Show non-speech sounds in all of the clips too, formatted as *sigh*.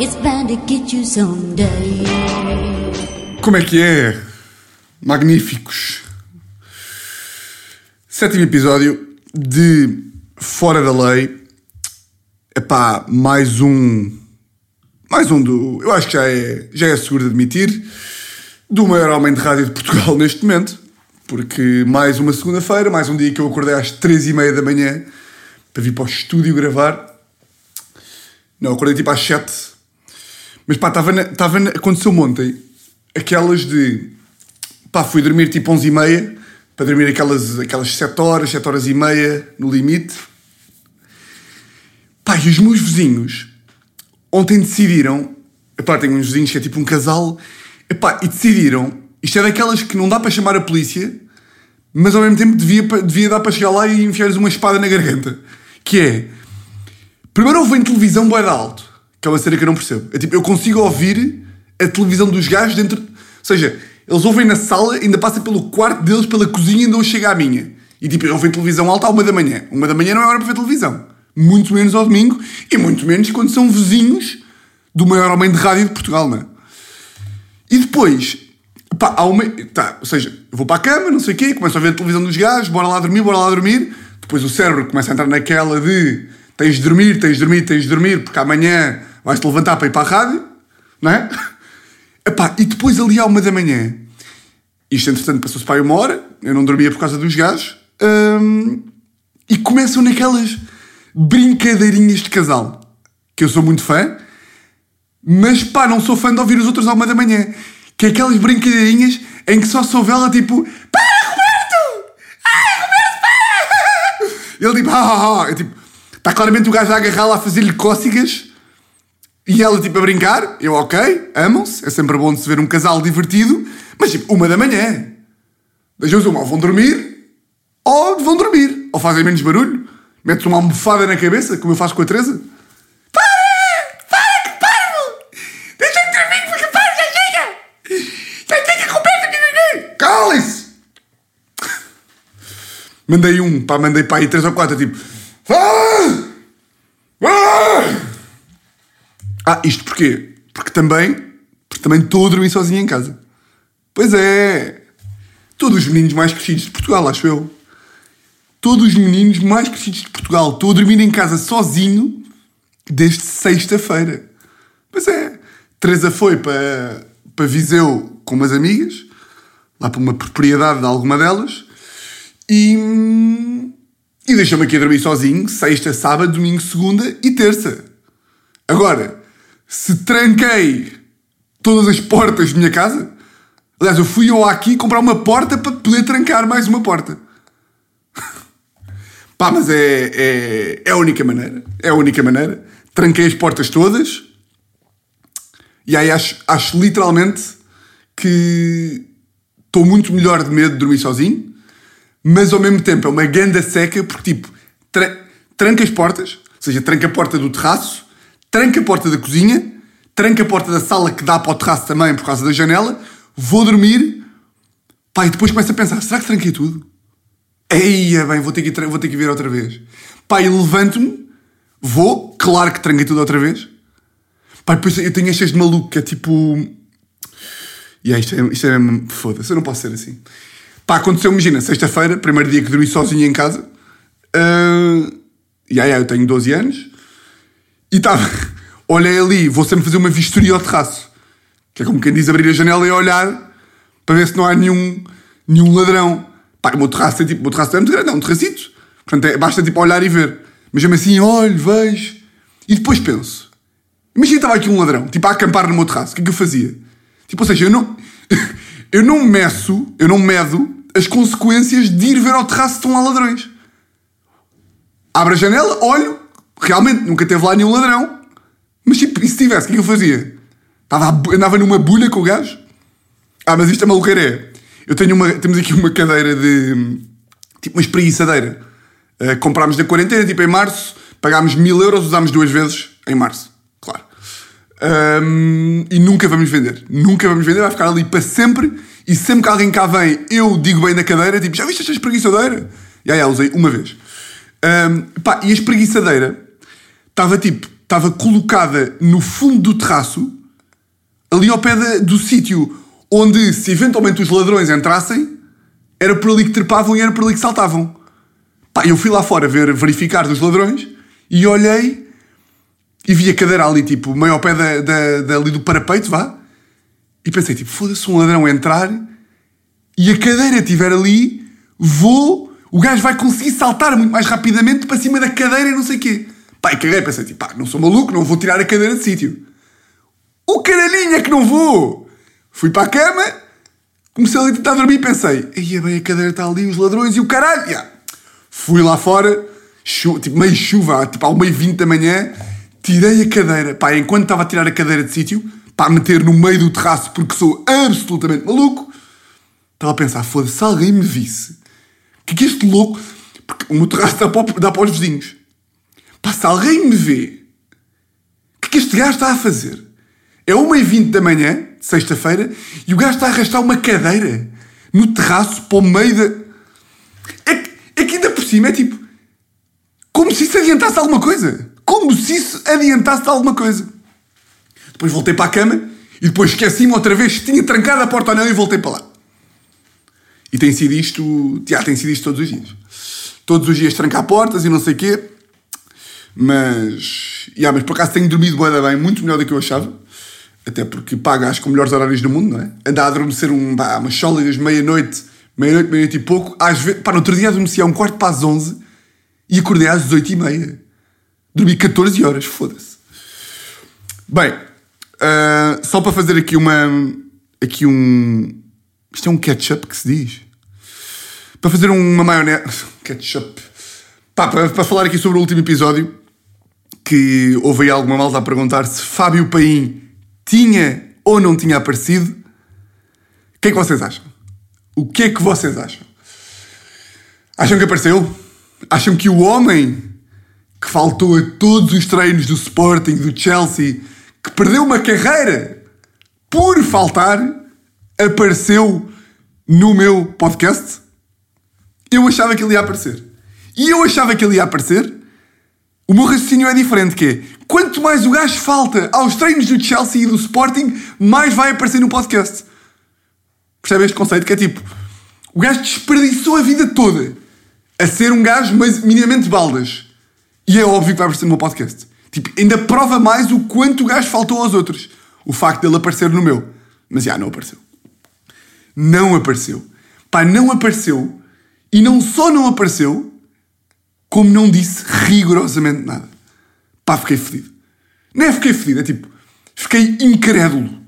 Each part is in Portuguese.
It's bound to get you someday. Como é que é? Magníficos. Sétimo episódio de Fora da Lei. Epá, mais um. Mais um do. Eu acho que já é, já é seguro de admitir. Do maior homem de rádio de Portugal *laughs* neste momento. Porque mais uma segunda-feira, mais um dia que eu acordei às três e meia da manhã para vir para o estúdio gravar. Não, acordei tipo às sete. Mas pá, estava na, aconteceu ontem aquelas de pá, fui dormir tipo 11 e meia para dormir aquelas, aquelas 7 horas, 7 horas e meia no limite. Pá, e os meus vizinhos ontem decidiram, epá, tenho uns vizinhos que é tipo um casal, epá, e decidiram, isto é daquelas que não dá para chamar a polícia, mas ao mesmo tempo devia, devia dar para chegar lá e enfiar-lhes uma espada na garganta. Que é, primeiro ouvem televisão bué de alto, que é uma cena que eu não percebo. É tipo, eu consigo ouvir a televisão dos gajos dentro, ou seja, eles ouvem na sala, ainda passa pelo quarto deles, pela cozinha ainda não chega à minha. E tipo, eu ouvem televisão alta à uma da manhã. Uma da manhã não é hora para ver televisão. Muito menos ao domingo e muito menos quando são vizinhos do maior homem de rádio de Portugal, não é? E depois, pá, há uma. Tá, ou seja, eu vou para a cama, não sei o quê, começo a ver a televisão dos gajos, bora lá dormir, bora lá dormir. Depois o cérebro começa a entrar naquela de tens de dormir, tens de dormir, tens de dormir, porque amanhã vais-te levantar para ir para a rádio, não é? *laughs* Epá, e depois ali à uma da manhã, isto entretanto passou-se para aí uma hora, eu não dormia por causa dos gajos, hum, e começam naquelas brincadeirinhas de casal, que eu sou muito fã, mas pá, não sou fã de ouvir os outros à uma da manhã. Que é aquelas brincadeirinhas em que só sou vela tipo Para Roberto! Ai Roberto, para! *laughs* Ele tipo, ha ha ha. Eu, tipo, está claramente o gajo a agarrá-la a fazer-lhe cócegas. E ela tipo a brincar. Eu, ok, amam-se, é sempre bom de se ver um casal divertido, mas tipo, uma da manhã. Das duas, uma, ou vão dormir. Ou vão dormir, ou fazem menos barulho. Metes uma almofada na cabeça, como eu faço com a Teresa. Mandei um, pá, mandei para aí três ou quatro, tipo... Ah! Isto porquê? Porque também, porque também estou a dormir sozinho em casa. Pois é! Todos os meninos mais crescidos de Portugal, acho eu. Todos os meninos mais crescidos de Portugal. Estou a dormir em casa sozinho desde sexta-feira. Pois é. Teresa foi para, para Viseu com umas amigas, lá para uma propriedade de alguma delas, e, e deixou-me aqui a dormir sozinho, sexta, sábado, domingo, segunda e terça. Agora, se tranquei todas as portas da minha casa, aliás, eu fui eu aqui comprar uma porta para poder trancar mais uma porta. *laughs* Pá, mas é, é, é a única maneira. É a única maneira. Tranquei as portas todas. E aí acho, acho literalmente que estou muito melhor de medo de dormir sozinho. Mas ao mesmo tempo é uma ganda seca porque tipo, tra tranca as portas. Ou seja, tranca a porta do terraço. Tranca a porta da cozinha. Tranca a porta da sala que dá para o terraço também por causa da janela. Vou dormir. Pá, e depois começo a pensar, será que tranquei tudo? Eia, bem, vou ter que, vou ter que vir outra vez. Pá, e levanto-me, vou, claro que tranquei tudo outra vez. Pá, depois eu tenho estas de maluco que é tipo. E yeah, isto é, isto é foda-se, eu não posso ser assim. Pá, aconteceu, imagina, sexta-feira, primeiro dia que dormi sozinho em casa. Uh, e yeah, eu tenho 12 anos. E estava. *laughs* Olhei ali, vou sempre fazer uma vistoria ao terraço. Que é como quem diz abrir a janela e olhar para ver se não há nenhum, nenhum ladrão. Pá, o meu terraço é tipo, o meu terraço é muito grande, é um terracito. Portanto, é, basta tipo olhar e ver. Mas mesmo assim, olho, vejo. E depois penso. Imagina estava aqui um ladrão, tipo a acampar no meu terraço. O que é que eu fazia? Tipo, ou seja, eu não. *laughs* eu não meço, eu não medo as consequências de ir ver ao terraço estão lá ladrões. Abro a janela, olho, realmente nunca teve lá nenhum ladrão. Mas tipo, e se tivesse, o que é que eu fazia? Estava, andava numa bolha com o gajo? Ah, mas isto é maluqueira é. Eu tenho uma, temos aqui uma cadeira de. tipo uma espreguiçadeira. Uh, comprámos na quarentena, tipo em março, pagámos mil euros, usámos duas vezes em março, claro. Um, e nunca vamos vender. Nunca vamos vender, vai ficar ali para sempre. E sempre que alguém cá vem, eu digo bem na cadeira, tipo, já viste esta espreguiçadeira? E aí, usei uma vez. Um, pá, e a espreguiçadeira estava tipo estava colocada no fundo do terraço, ali ao pé da- do sítio onde, se eventualmente os ladrões entrassem, era por ali que trepavam e era por ali que saltavam. Pá, eu fui lá fora ver, verificar dos ladrões e olhei e vi a cadeira ali, tipo, meio ao pé da, da, da- ali do parapeito, vá. E pensei, tipo, foda-se um ladrão entrar e a cadeira estiver ali, vou, o gajo vai conseguir saltar muito mais rapidamente para cima da cadeira e não sei o quê. Pá, e caguei, pensei, tipo, pá, não sou maluco, não vou tirar a cadeira de sítio. O caralhinho é que não vou! Fui para a cama, comecei ali a tentar dormir e pensei, ia bem, a cadeira está ali, os ladrões e o caralho! Ya. Fui lá fora, tipo, meio chuva, tipo, ao meio 20 da manhã, tirei a cadeira, pá, enquanto estava a tirar a cadeira de sítio, para meter no meio do terraço, porque sou absolutamente maluco, estava a pensar, foda-se, se alguém me visse, o que é que este louco, porque o meu terraço dá para, dá para os vizinhos, pá, se alguém me vê, o que é que este gajo está a fazer? É 1h20 da manhã, sexta-feira, e o gajo está a arrastar uma cadeira no terraço para o meio da. É é que ainda por cima é tipo. Como se isso adiantasse alguma coisa. Como se isso adiantasse alguma coisa. Depois voltei para a cama e depois esqueci-me outra vez se tinha trancado a porta ou não e voltei para lá. E tem sido isto. Já, tem sido isto todos os dias. Todos os dias trancar portas e não sei o quê. Mas. Yeah, mas por acaso tenho dormido da bem, muito melhor do que eu achava. Até porque paga acho com melhores horários do mundo, não é? Andar a adormecer um, pá, umas sólidas meia-noite, meia-noite, meia-noite e pouco. Às vezes, pá, no outro dia adormeci a um quarto para as 11 e acordei às 18 e meia. Dormi 14 horas, foda-se. Bem, ah, só para fazer aqui uma. Aqui um. Isto é um ketchup que se diz? Para fazer uma maionese. *laughs* Ketchup. Pá, para, para falar aqui sobre o último episódio, que houve aí alguma malta a perguntar se Fábio Paim tinha ou não tinha aparecido. O que é que vocês acham? O que é que vocês acham? Acham que apareceu? Acham que o homem que faltou a todos os treinos do Sporting, do Chelsea, que perdeu uma carreira por faltar, apareceu no meu podcast? Eu achava que ele ia aparecer. E eu achava que ele ia aparecer. O meu raciocínio é diferente, que é, quanto mais o gajo falta aos treinos do Chelsea e do Sporting, mais vai aparecer no podcast. Percebem este conceito? Que é tipo, o gajo desperdiçou a vida toda a ser um gajo mas minimamente baldas. E é óbvio que vai aparecer no meu podcast. Tipo, ainda prova mais o quanto o gajo faltou aos outros. O facto dele aparecer no meu. Mas já, não apareceu. Não apareceu. Pá, não apareceu. E não só não apareceu, como não disse rigorosamente nada. Pá, fiquei fedido. Não é fiquei fedido, é tipo, fiquei incrédulo.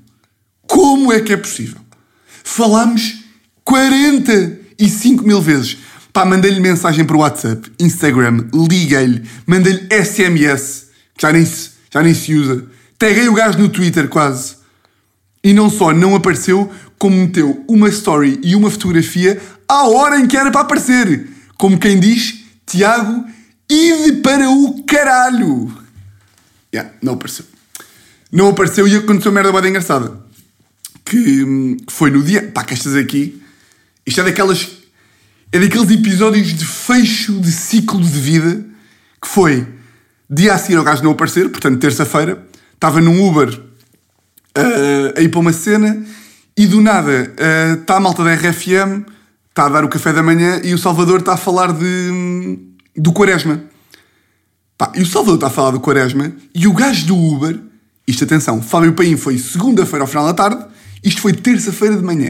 Como é que é possível? Falámos 45 mil vezes. Pá, mandei-lhe mensagem por WhatsApp, Instagram, liguei-lhe, mandei-lhe SMS, já nem, se, já nem se usa. Taguei o gajo no Twitter quase. E não só não apareceu, como meteu uma story e uma fotografia à hora em que era para aparecer. Como quem diz, Tiago, ide para o caralho. Yeah, não apareceu. Não apareceu e aconteceu merda bem engraçada. Que, hum, que foi no dia. Pá, que estas aqui. Isto é daquelas. É daqueles episódios de fecho de ciclo de vida. Que foi dia a seguir ao gajo não aparecer, portanto, terça-feira. Estava num Uber uh, a ir para uma cena e do nada está a malta da RFM, está a dar o café da manhã e o Salvador está a falar de, do Quaresma. Pá, e o Salvador está a falar do Quaresma e o gajo do Uber, isto atenção, Fábio Paim foi segunda-feira ao final da tarde, isto foi terça-feira de manhã.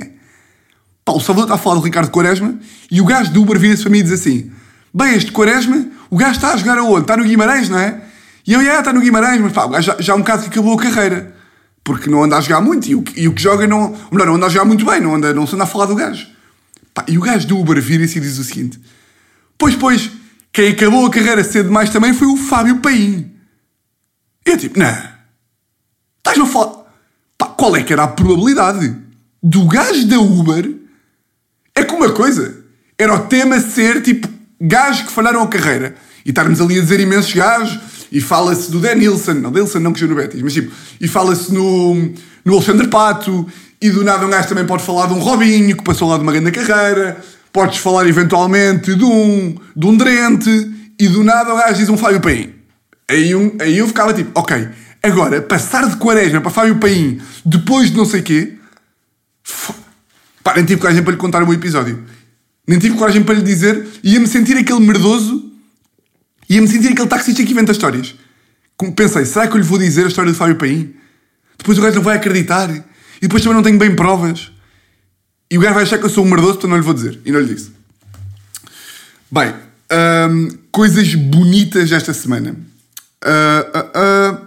Pá, o Salvador está a falar do Ricardo Quaresma e o gajo do Uber vira-se para mim e diz assim: Bem, este Quaresma, o gajo está a jogar aonde? Está no Guimarães, não é? E eu, é, está no Guimarães, mas pá, o gajo já, já um bocado que acabou a carreira. Porque não anda a jogar muito e o, e o que joga não. Ou melhor, não anda a jogar muito bem, não, anda, não se anda a falar do gajo. Pá, e o gajo do Uber vira-se e diz o seguinte: Pois, pois, quem acabou a carreira cedo demais também foi o Fábio Paim. Eu tipo, não. Estás-me a falar. Pá, qual é que era a probabilidade do gajo da Uber? É que uma coisa era o tema ser tipo gajos que falharam a carreira e estarmos ali a dizer imensos gajos e fala-se do Dan Nilsson, não, Nilsson não que no Betis, mas tipo, e fala-se no, no Alexandre Pato e do nada um gajo também pode falar de um Robinho que passou lá de uma grande carreira, podes falar eventualmente de um, de um Drente e do nada o gajo diz um Fábio Paim. Aí, um, aí eu ficava tipo, ok, agora passar de quaresma para Fábio Paim depois de não sei quê. Pá, nem tive coragem para lhe contar o meu episódio. Nem tive coragem para lhe dizer. Ia-me sentir aquele merdoso. Ia-me sentir aquele taxista que inventa histórias. Como pensei, será que eu lhe vou dizer a história de Fábio Paim? Depois o gajo não vai acreditar. E depois também não tenho bem provas. E o gajo vai achar que eu sou um merdoso, portanto não lhe vou dizer. E não lhe disse. Bem, hum, coisas bonitas esta semana. Ah, ah, ah.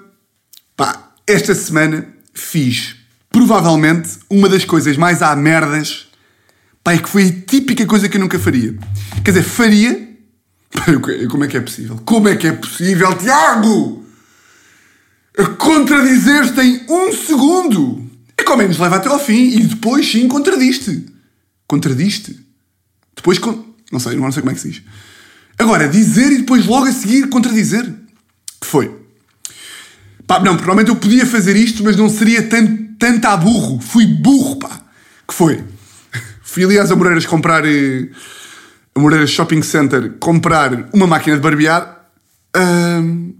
Pá, esta semana fiz provavelmente uma das coisas mais à merdas. Pá, é que foi a típica coisa que eu nunca faria. Quer dizer, faria. Como é que é possível? Como é que é possível, Tiago? Contradizer-te em um segundo. É que ao menos leva até ao fim e depois sim contradiste. Contradiste. Depois. Con... Não sei, não sei como é que se diz. Agora, dizer e depois logo a seguir contradizer. Que foi? Pá, não, provavelmente eu podia fazer isto, mas não seria tanto, tanto a burro. Fui burro, pá. Que foi? Fui ali às Amoreiras comprar. Eh, Amoreiras Shopping Center comprar uma máquina de barbear. ahm,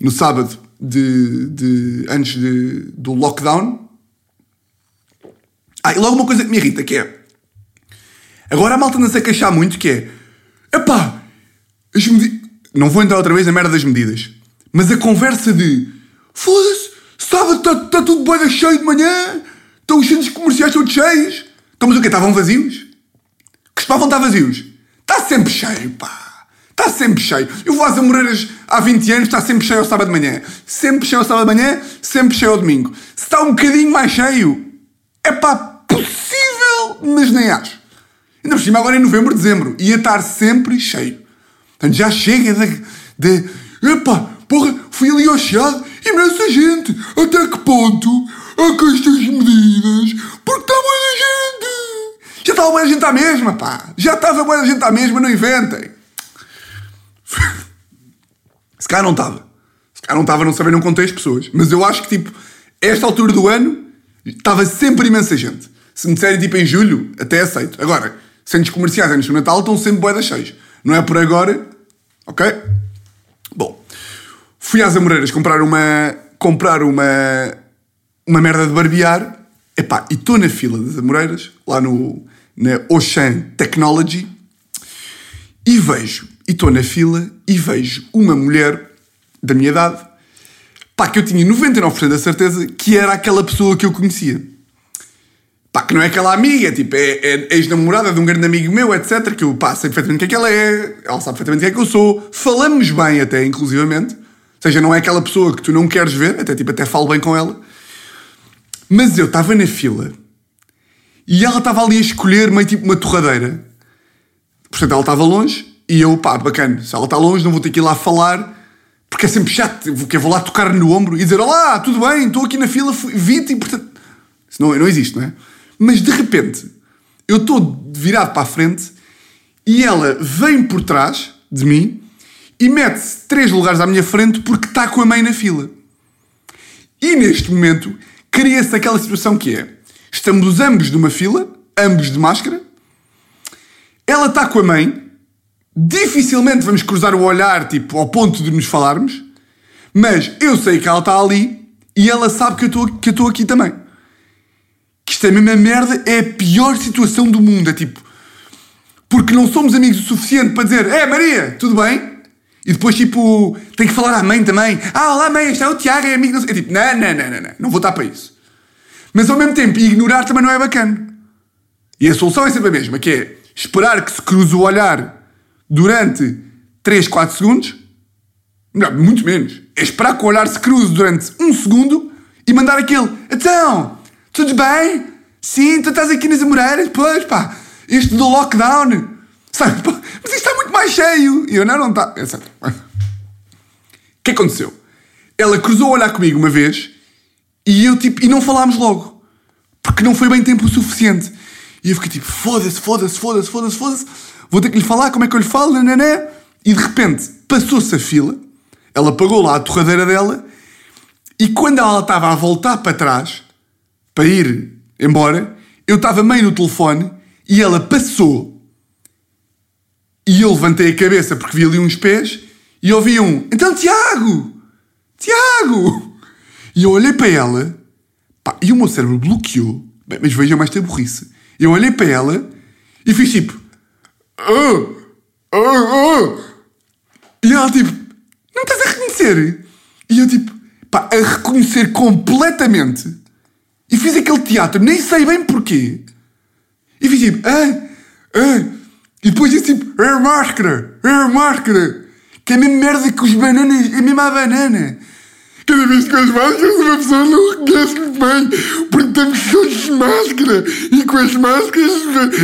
no sábado, de, de- antes de- do lockdown. Ah, e logo uma coisa que me irrita, que é... Agora a malta anda-se a queixar muito, que é... Epá, as Não vou entrar outra vez na merda das medidas. Mas a conversa de... Foda-se, sábado está tá tudo bem cheio de manhã. Estão os centros comerciais todos cheios. Então, mas o quê? Estavam vazios? Costumavam estar vazios. Está sempre cheio, pá. Está sempre cheio. Eu vou às Amoreiras há 20 anos, está sempre cheio ao sábado de manhã. Sempre cheio ao sábado de manhã, sempre cheio ao domingo. Se está um bocadinho mais cheio, é pá, possível, mas nem acho. Ainda por cima, agora em novembro, dezembro, ia estar sempre cheio. Portanto, já chega de. de epá, porra, fui ali ao Chiado, imensa gente. Até que ponto é que estas medidas? Porque está muita gente. Já estava boa gente à mesma, pá. Já estava boa gente à mesma, não inventem. Se calhar não estava. Se calhar não estava, não sabem, não contei as pessoas. Mas eu acho que, tipo, esta altura do ano, estava sempre imensa gente. Se me disserem, tipo, em julho, até aceito. Agora, centros comerciais antes do Natal estão sempre boedas cheios. Não é por agora, ok? Fui às Amoreiras comprar uma... comprar uma... uma merda de barbear. Epá, e estou na fila das Amoreiras, lá no... na Ocean Technology, e vejo, e estou na fila, e vejo uma mulher da minha idade, pá, que eu tinha 99% da certeza que era aquela pessoa que eu conhecia. Pá, que não é aquela amiga, tipo, é, é ex-namorada de um grande amigo meu, etc. Que eu, pá, sei perfeitamente quem é que ela é, ela sabe perfeitamente quem é que eu sou, falamos bem até, inclusivamente. Seja, não é aquela pessoa que tu não queres ver, até tipo, até falo bem com ela. Mas eu estava na fila e ela estava ali a escolher meio tipo uma torradeira. Portanto, ela estava longe e eu, pá, bacana. Se ela está longe, não vou ter que ir lá falar porque é sempre chato. Porque eu vou lá tocar no ombro e dizer: Olá, tudo bem, estou aqui na fila, vi-te e portanto. Isso não, não existe, não é? Mas de repente, eu estou virado para a frente e ela vem por trás de mim e mete-se três lugares à minha frente porque está com a mãe na fila. E neste momento cria-se aquela situação que é: estamos ambos numa fila, ambos de máscara, ela está com a mãe, dificilmente vamos cruzar o olhar tipo, ao ponto de nos falarmos, mas eu sei que ela está ali e ela sabe que eu estou aqui também. Que isto é a mesma merda, é a pior situação do mundo. É tipo, porque não somos amigos o suficiente para dizer, é Maria, tudo bem? E depois, tipo, tem que falar à mãe também. Ah, olá mãe, este é o Tiago, é amigo. não sei-" É tipo, não, não, não, não, não, não vou estar para isso. Mas ao mesmo tempo, ignorar também não é bacana. E a solução é sempre a mesma, que é esperar que se cruze o olhar durante 3, 4 segundos. Não, muito menos. É esperar que o olhar se cruze durante um segundo e mandar aquele Então, tudo bem? Sim, tu estás aqui nas Amoreiras? Pois, pá, este do lockdown. *laughs* Sabe, pá, mas isto está muito mais cheio. E eu, não, não está. Etc. O que aconteceu? Ela cruzou o olhar comigo uma vez e eu, tipo, e não falámos logo. Porque não foi bem tempo o suficiente. E eu fiquei tipo, foda-se, foda-se, foda-se, foda-se, foda-se. Vou ter que lhe falar, como é que eu lhe falo, nananã. E de repente, passou-se a fila. Ela pagou lá a torradeira dela. E quando ela estava a voltar para trás, para ir embora, eu estava meio no telefone e ela passou. E eu levantei a cabeça porque vi ali uns pés E ouvi um, então Tiago! Tiago! E eu olhei para ela, pá, e o meu cérebro bloqueou. Bem, mas vejam mais esta burrice. Eu olhei para ela e fiz tipo. "Ah, ah, ah." E ela tipo, não estás a reconhecer? E eu tipo, pá, a reconhecer completamente. E fiz aquele teatro, nem sei bem porquê. E fiz tipo, ah, ah. E depois disse tipo, é a máscara, é a máscara. Que é a mesma merda que os bananas, é a mesma banana. Cada vez que as máscaras uma pessoa não reconhece muito bem, porque estamos todos de máscara. E com as máscaras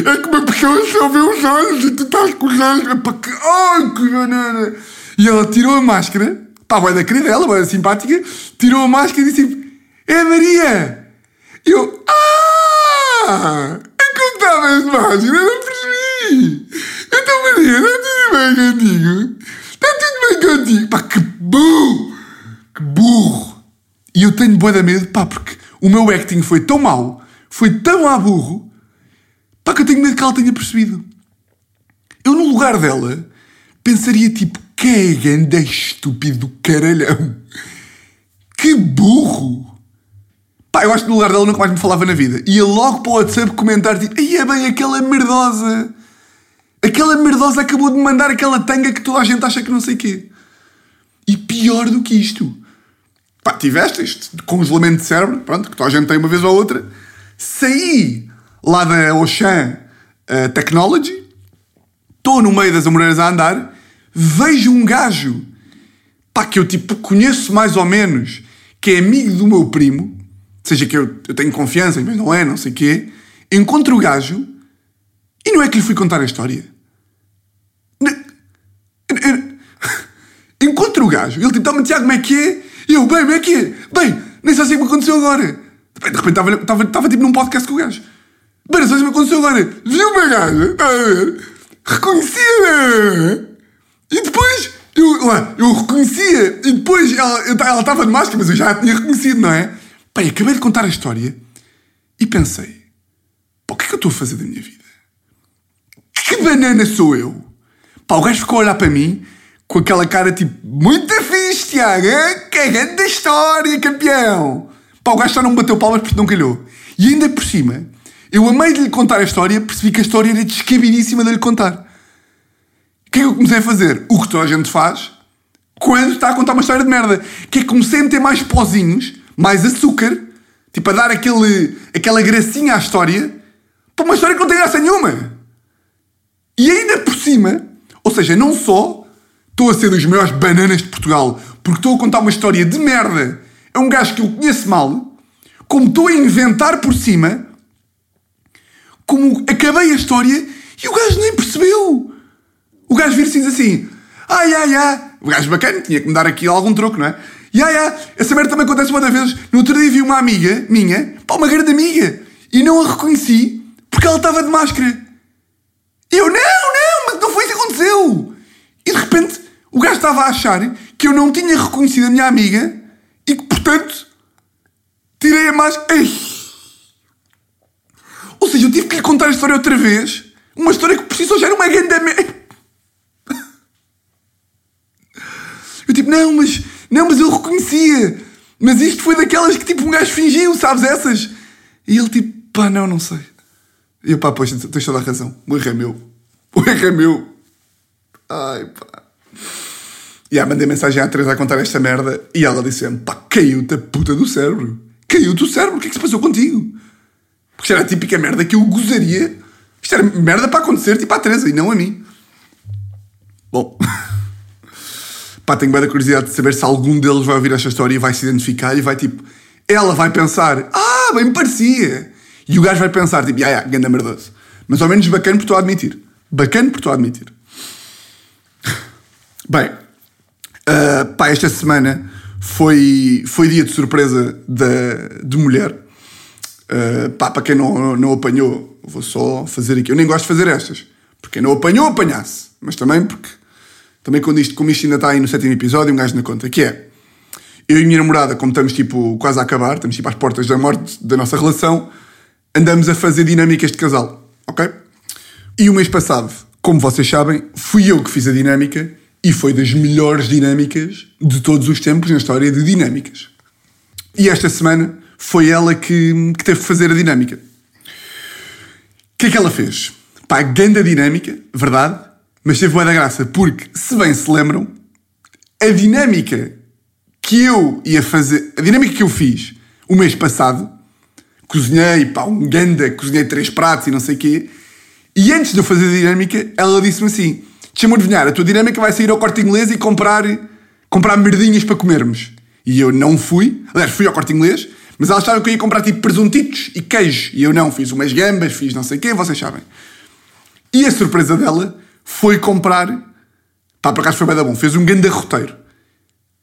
é que uma pessoa só vê os olhos e tu estás com os olhos. Epá, que, ai, que banana! E ela tirou a máscara, pá, vai da querida dela, vai simpática, tirou a máscara e disse tipo, é a Maria! E eu, ah! Encontrava as máscaras, eu não percebi! Então, Maria, está tudo bem contigo? Está tudo bem contigo? Pá, que burro! Que burro! E eu tenho boa da medo, pá, porque o meu acting foi tão mau, foi tão a burro, pá, que eu tenho medo que ela tenha percebido. Eu, no lugar dela, pensaria tipo, que é ganda estúpido do caralhão. Que burro! Pá, eu acho que no lugar dela nunca mais me falava na vida. Ia logo para o WhatsApp comentar tipo, aí é bem aquela merdosa. Aquela merdosa acabou de mandar aquela tanga que toda a gente acha que não sei quê. E pior do que isto. Pá, tiveste este congelamento de cérebro, pronto, que toda a gente tem uma vez ou outra. Saí lá da Ocean uh, Technology, estou no meio das amoreiras a andar, vejo um gajo, pá, que eu tipo conheço mais ou menos, que é amigo do meu primo, seja que eu, eu tenho confiança, mas não é, não sei o quê, encontro o gajo e não é que lhe fui contar a história. Encontro o gajo, ele tipo, tá-me Tiago, como é que é? E eu, bem, como é que é? Bem, nem sei se é o que me aconteceu agora. De repente estava, estava, estava tipo num podcast com o gajo. Bem, não sei se me aconteceu agora. Viu uma gaja, está a ver? Reconhecia-a. E depois, eu, eu reconhecia, e depois ela, ela estava de máscara, mas eu já a tinha reconhecido, não é? Bem, acabei de contar a história e pensei, pá, o que é que eu estou a fazer da minha vida? Que banana sou eu? Pá, o gajo ficou a olhar para mim com aquela cara tipo, muito fixe, Tiago, que grande história, campeão. Pá, o gajo só não bateu palmas porque não calhou. E ainda por cima, eu amei de lhe contar a história, percebi que a história era descabidíssima de lhe contar. O que é que eu comecei a fazer? O que toda a gente faz quando está a contar uma história de merda. Que é que comecei a meter mais pozinhos, mais açúcar, tipo a dar aquele, aquela gracinha à história, para uma história que não tem graça nenhuma. E ainda por cima, ou seja, não só estou a ser dos maiores bananas de Portugal porque estou a contar uma história de merda a um gajo que eu conheço mal, como estou a inventar por cima, como acabei a história e o gajo nem percebeu. O gajo vira-se e diz assim: ai, ai, ai. O gajo bacana, tinha que me dar aqui algum troco, não é? E ai, ai, essa merda também acontece das vezes. No outro dia vi uma amiga minha, pá, uma grande amiga, e não a reconheci porque ela estava de máscara. E eu, não, não, mas não foi isso que aconteceu. E de repente o gajo estava a achar que eu não tinha reconhecido a minha amiga e que, portanto, tirei a máscara. Ou seja, eu tive que lhe contar a história outra vez. Uma história que por si só já era uma grande. Eu tipo, não, mas, não, mas eu reconhecia. Mas isto foi daquelas que tipo um gajo fingiu, sabes essas? E ele tipo, pá, não, não sei. E pá, pois, tens toda a razão. O erro é meu. O erro é meu. Ai, pá. E aí mandei mensagem à Teresa a contar esta merda e ela disse-me, pá, caiu-te a puta do cérebro. Caiu-te o cérebro, o que é que se passou contigo? Porque era a típica merda que eu gozaria. Isto era merda para acontecer, tipo à Teresa e não a mim. Bom. *laughs* Pá, tenho bem da curiosidade de saber se algum deles vai ouvir esta história e vai se identificar e vai tipo. Ela vai pensar, ah, bem me parecia. E o gajo vai pensar, tipo, ah, yeah, ganda merdoso. Mas ao menos bacana por estou a admitir. Bacana por estou a admitir. *laughs* Bem, ah, pá, esta semana foi, foi dia de surpresa da, de mulher. Uh, pá, para quem não, não apanhou, vou só fazer aqui. Eu nem gosto de fazer estas. Porque quem não apanhou, apanhasse. Mas também porque, também quando isto, como isto ainda está aí no sétimo episódio, um gajo na conta. Que é, eu e a minha namorada, como estamos tipo quase a acabar, estamos tipo às portas da morte da nossa relação, andamos a fazer dinâmicas de casal. Ok? E o mês passado, como vocês sabem, fui eu que fiz a dinâmica E foi das melhores dinâmicas de todos os tempos na história de dinâmicas. E esta semana foi ela que, que teve que fazer a dinâmica. O que é que ela fez? Pá, grande dinâmica, verdade, mas teve boa da graça, porque, se bem se lembram, a dinâmica que eu ia fazer, a dinâmica que eu fiz o mês passado, cozinhei, pá, um ganda, cozinhei três pratos e não sei o quê, e antes de eu fazer a dinâmica, ela disse-me assim: Chamou de vinhar, a tua dinâmica vai sair ao corte inglês e comprar, comprar merdinhas para comermos. E eu não fui, aliás, fui ao corte inglês, mas ela achava que eu ia comprar tipo presuntitos e queijo. E eu não, fiz umas gambas, fiz não sei o quê, vocês sabem. E a surpresa dela foi comprar. Pá, por acaso foi bem da bom, fez um grande roteiro.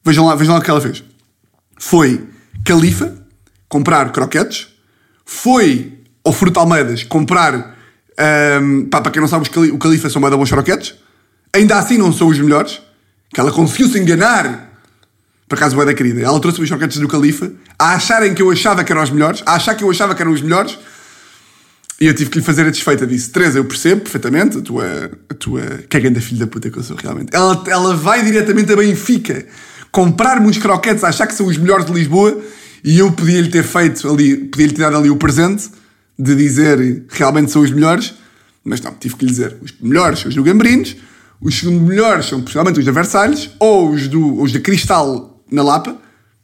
Vejam lá, vejam lá o que ela fez. Foi Califa comprar croquetes, foi ao Fruto Almeidas comprar. Um, pá, para quem não sabe, o Califa são da bons croquetes. Ainda assim não são os melhores. Que ela conseguiu se enganar. Por acaso, da querida. Ela trouxe os croquetes do Califa a acharem que eu achava que eram os melhores, a achar que eu achava que eram os melhores. E eu tive que lhe fazer a desfeita disso. Teresa, eu percebo perfeitamente a tua. A tua caganda filha da puta que eu sou realmente. Ela, ela vai diretamente a Benfica comprar-me uns croquetes, a achar que são os melhores de Lisboa. E eu podia-lhe ter feito ali, podia-lhe dado ali o presente de dizer realmente são os melhores. Mas não, tive que lhe dizer os melhores são os do Gambrinos os segundos melhores são possivelmente os da Versalhes ou os, do, os da Cristal na Lapa.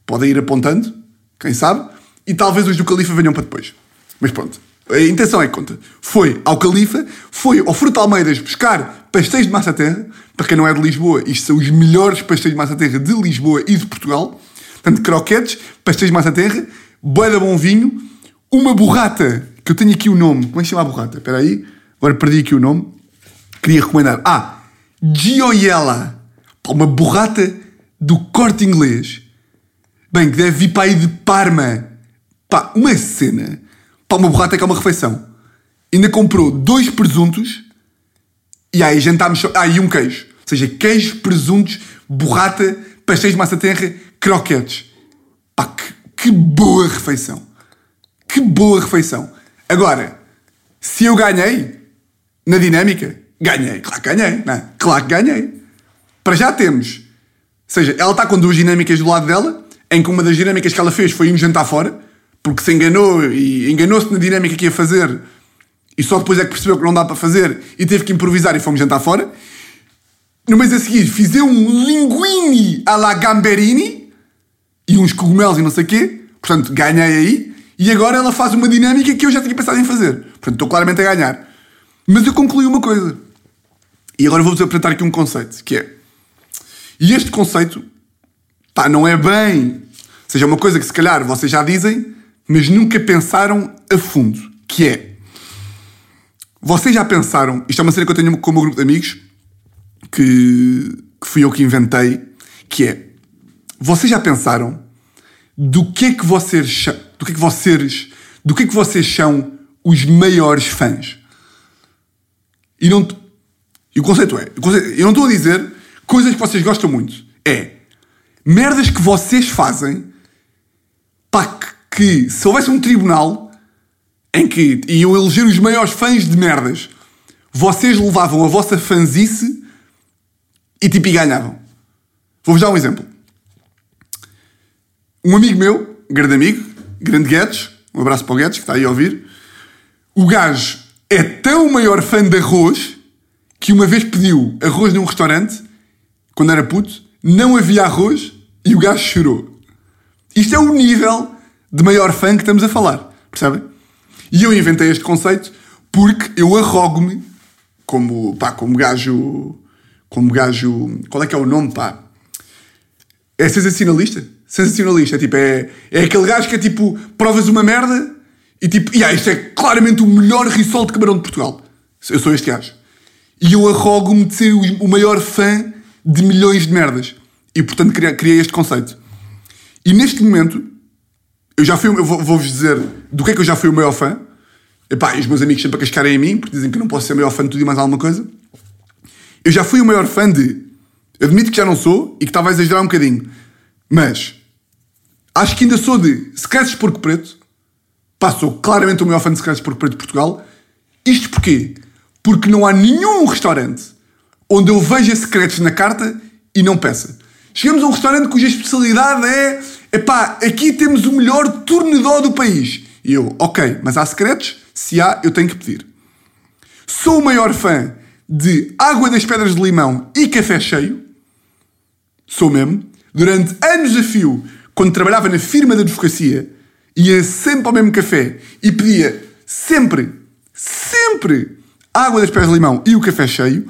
Podem ir apontando, quem sabe. E talvez os do Califa venham para depois. Mas pronto, a intenção é que conta. Foi ao Califa, foi ao Fruto Almeidas buscar pastéis de massa terra. Para quem não é de Lisboa, isto são os melhores pastéis de massa terra de Lisboa e de Portugal. Portanto, croquetes, pastéis de massa terra, boia de bom vinho, uma borrata, que eu tenho aqui o nome. Como é que chama a borrata? Espera aí, agora perdi aqui o nome. Queria recomendar. Ah, Gioiella. Uma borrata do corte inglês. Bem, que deve vir para aí de Parma. Pá, uma cena. Pá, uma borrata que é uma refeição. Ainda comprou dois presuntos e aí jantámos. Ah, e um queijo. Ou seja, queijo, presuntos, borrata, pastéis de massa terra, croquetes. Pá, que, que boa refeição. Que boa refeição. Agora, se eu ganhei na dinâmica, Ganhei, claro que ganhei, não é? Claro que ganhei. Para já temos. Ou seja, ela está com duas dinâmicas do lado dela, em que uma das dinâmicas que ela fez foi irmos jantar fora, porque se enganou e enganou-se na dinâmica que ia fazer e só depois é que percebeu que não dá para fazer e teve que improvisar e fomos jantar fora. No mês a seguir fiz eu um linguine à la gamberini e uns cogumelos e não sei o quê. Portanto, ganhei aí. E agora ela faz uma dinâmica que eu já tinha pensado em fazer. Portanto, estou claramente a ganhar. Mas eu concluí uma coisa. E agora vou-vos apresentar aqui um conceito, que é... E este conceito, pá, não é bem... Ou seja, uma coisa que se calhar vocês já dizem, mas nunca pensaram a fundo, que é... Vocês já pensaram... Isto é uma cena que eu tenho com o meu grupo de amigos, que, que fui eu que inventei, que é... Vocês já pensaram do que é que vocês... Do que é que vocês... Do que é que vocês são os maiores fãs? E não... E o conceito é, eu não estou a dizer coisas que vocês gostam muito. É merdas que vocês fazem para que, que se houvesse um tribunal em que iam eleger os maiores fãs de merdas, vocês levavam a vossa fanzice e tipo e ganhavam. Vou-vos dar um exemplo. Um amigo meu, grande amigo, grande Guedes, um abraço para o Guedes que está aí a ouvir, o gajo é tão maior fã de arroz que uma vez pediu arroz num restaurante, quando era puto, não havia arroz e o gajo chorou. Isto é o nível de maior fã que estamos a falar, percebem? E eu inventei este conceito porque eu arrogo-me como, como gajo, como gajo, qual é que é o nome, pá? É sensacionalista? Sensacionalista, é tipo, é, é aquele gajo que é tipo, provas uma merda e tipo, e ah, isto é claramente o melhor risol de camarão de Portugal. Eu sou este gajo. E eu arrogo-me de ser o maior fã de milhões de merdas. E portanto criei este conceito. E neste momento, eu já fui, eu vou-vos dizer do que é que eu já fui o maior fã. Epá, os meus amigos sempre a cascarem em mim, porque dizem que não posso ser o maior fã de tudo e mais alguma coisa. Eu já fui o maior fã de. Admito que já não sou e que estava a exagerar um bocadinho. Mas acho que ainda sou de Secretos Porco Preto. Passou claramente o maior fã de Secretos Porco Preto de Portugal. Isto porquê? Porque não há nenhum restaurante onde eu veja secretos na carta e não peça. Chegamos a um restaurante cuja especialidade é epá, aqui temos o melhor tornedó do país. E eu, ok, mas há secretos? Se há, eu tenho que pedir. Sou o maior fã de água das pedras de limão e café cheio. Sou mesmo. Durante anos a fio, quando trabalhava na firma de advocacia, ia sempre ao mesmo café e pedia sempre, sempre água das pedras de limão e o café cheio.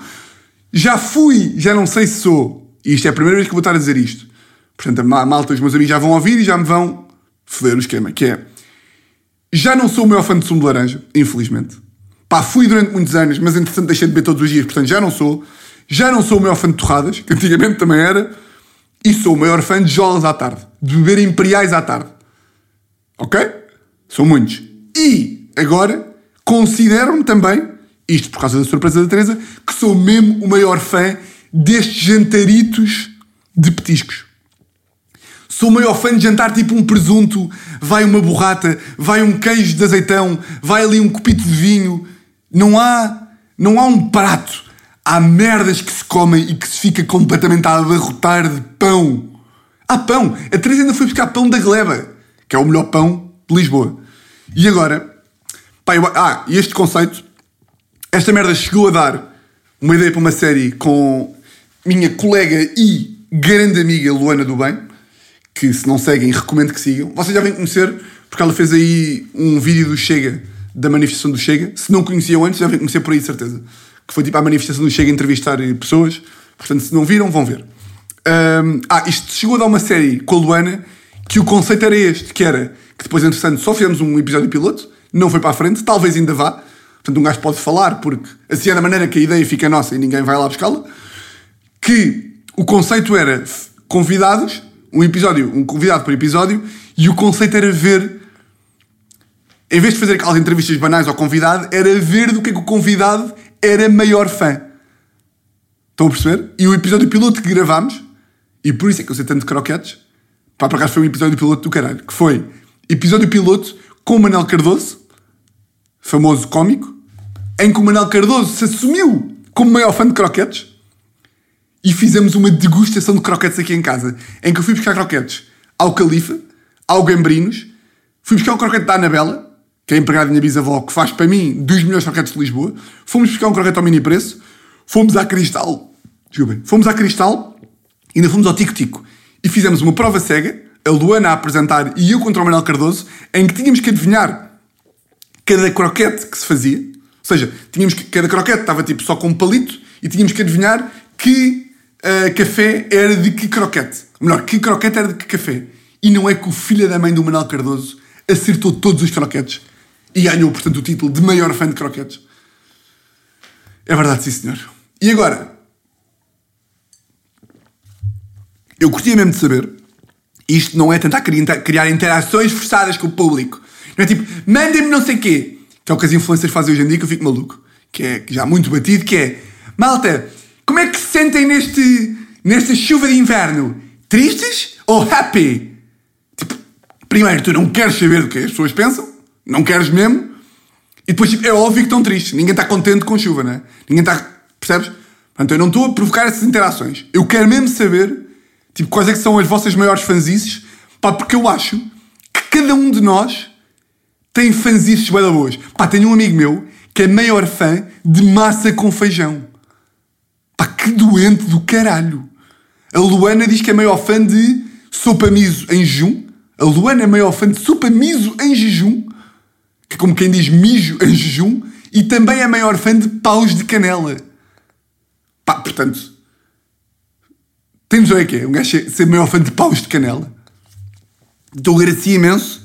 Já fui, já não sei se sou, e isto é a primeira vez que vou estar a dizer isto. Portanto, a malta, os meus amigos já vão ouvir e já me vão foder o esquema, que é... Já não sou o maior fã de sumo de laranja, infelizmente. Pá, fui durante muitos anos, mas entretanto deixei de beber todos os dias, portanto já não sou. Já não sou o maior fã de torradas, que antigamente também era. E sou o maior fã de jolas à tarde. De beber imperiais à tarde. Ok? São muitos. E agora considero-me também, isto por causa da surpresa da Teresa, que sou mesmo o maior fã destes jantaritos de petiscos. Sou o maior fã de jantar tipo um presunto, vai uma borrata, vai um queijo de azeitão, vai ali um copito de vinho. Não há, não há um prato. Há merdas que se comem e que se fica completamente a abarrotar de pão. Há pão. A Teresa ainda foi buscar pão da Gleba, que é o melhor pão de Lisboa. E agora, pá, eu, ah, e este conceito, esta merda chegou a dar uma ideia para uma série com minha colega e grande amiga Luana do Bem, que se não seguem, recomendo que sigam. Vocês já vêm conhecer, porque ela fez aí um vídeo do Chega, da manifestação do Chega. Se não conheciam antes, já vêm conhecer por aí, certeza. Que foi tipo a manifestação do Chega entrevistar pessoas. Portanto, se não viram, vão ver. Um, ah, isto chegou a dar uma série com a Luana que o conceito era este, que era que depois, entretanto, só fizemos um episódio piloto, não foi para a frente, talvez ainda vá. Portanto, um gajo pode falar, porque assim é da maneira que a ideia fica nossa e ninguém vai lá buscá-la. Que o conceito era convidados, um episódio, um convidado por episódio, e o conceito era ver, em vez de fazer aquelas entrevistas banais ao convidado, era ver do que é que o convidado era maior fã. Estão a perceber? E o episódio piloto que gravámos, e por isso é que eu sei tanto de croquetes, pá, por acaso foi um episódio piloto do caralho, que foi episódio piloto com o Manel Cardoso, famoso cómico, em que o Manel Cardoso se assumiu como maior fã de croquetes e fizemos uma degustação de croquetes aqui em casa, em que eu fui buscar croquetes ao Califa, ao Gambrinos, fui buscar um croquete da Anabela, que é empregada da minha bisavó, que faz para mim dos melhores croquetes de Lisboa, fomos buscar um croquete ao mini preço, fomos à Cristal, desculpem, fomos à Cristal e ainda fomos ao Tico Tico e fizemos uma prova cega, a Luana a apresentar e eu contra o Manuel Cardoso, em que tínhamos que adivinhar cada croquete que se fazia, ou seja, tínhamos que, cada croquete estava tipo só com um palito e tínhamos que adivinhar que uh, café era de que croquete. Ou melhor, que croquete era de que café. E não é que o filho da mãe do Manuel Cardoso acertou todos os croquetes e ganhou, portanto, o título de maior fã de croquetes. É verdade, sim, senhor. E agora? Eu curtia mesmo de saber. Isto não é tentar criar interações forçadas com o público. Não é tipo, mandem-me não sei quê. Que é o que as influências fazem hoje em dia que eu fico maluco. Que é já muito batido, que é... Malta, como é que se sentem neste, nesta chuva de inverno? Tristes ou happy? Tipo, primeiro, tu não queres saber do que as pessoas pensam. Não queres mesmo. E depois, tipo, é óbvio que estão tristes. Ninguém está contente com chuva, não é? Ninguém está... Percebes? Portanto, eu não estou a provocar essas interações. Eu quero mesmo saber Tipo, quais é que são as vossas maiores fanzices? Pá, porque eu acho que cada um de nós tem fanzices bem boas. Pá, tenho um amigo meu que é maior fã de massa com feijão. Pá, que doente do caralho. A Luana diz que é maior fã de sopa miso em jejum. A Luana é maior fã de sopa miso em jejum. Que como quem diz mijo em jejum. E também é maior fã de paus de canela. Pá, portanto, temos que é? Um gajo ser maior fã de paus de canela. Então agradecia imenso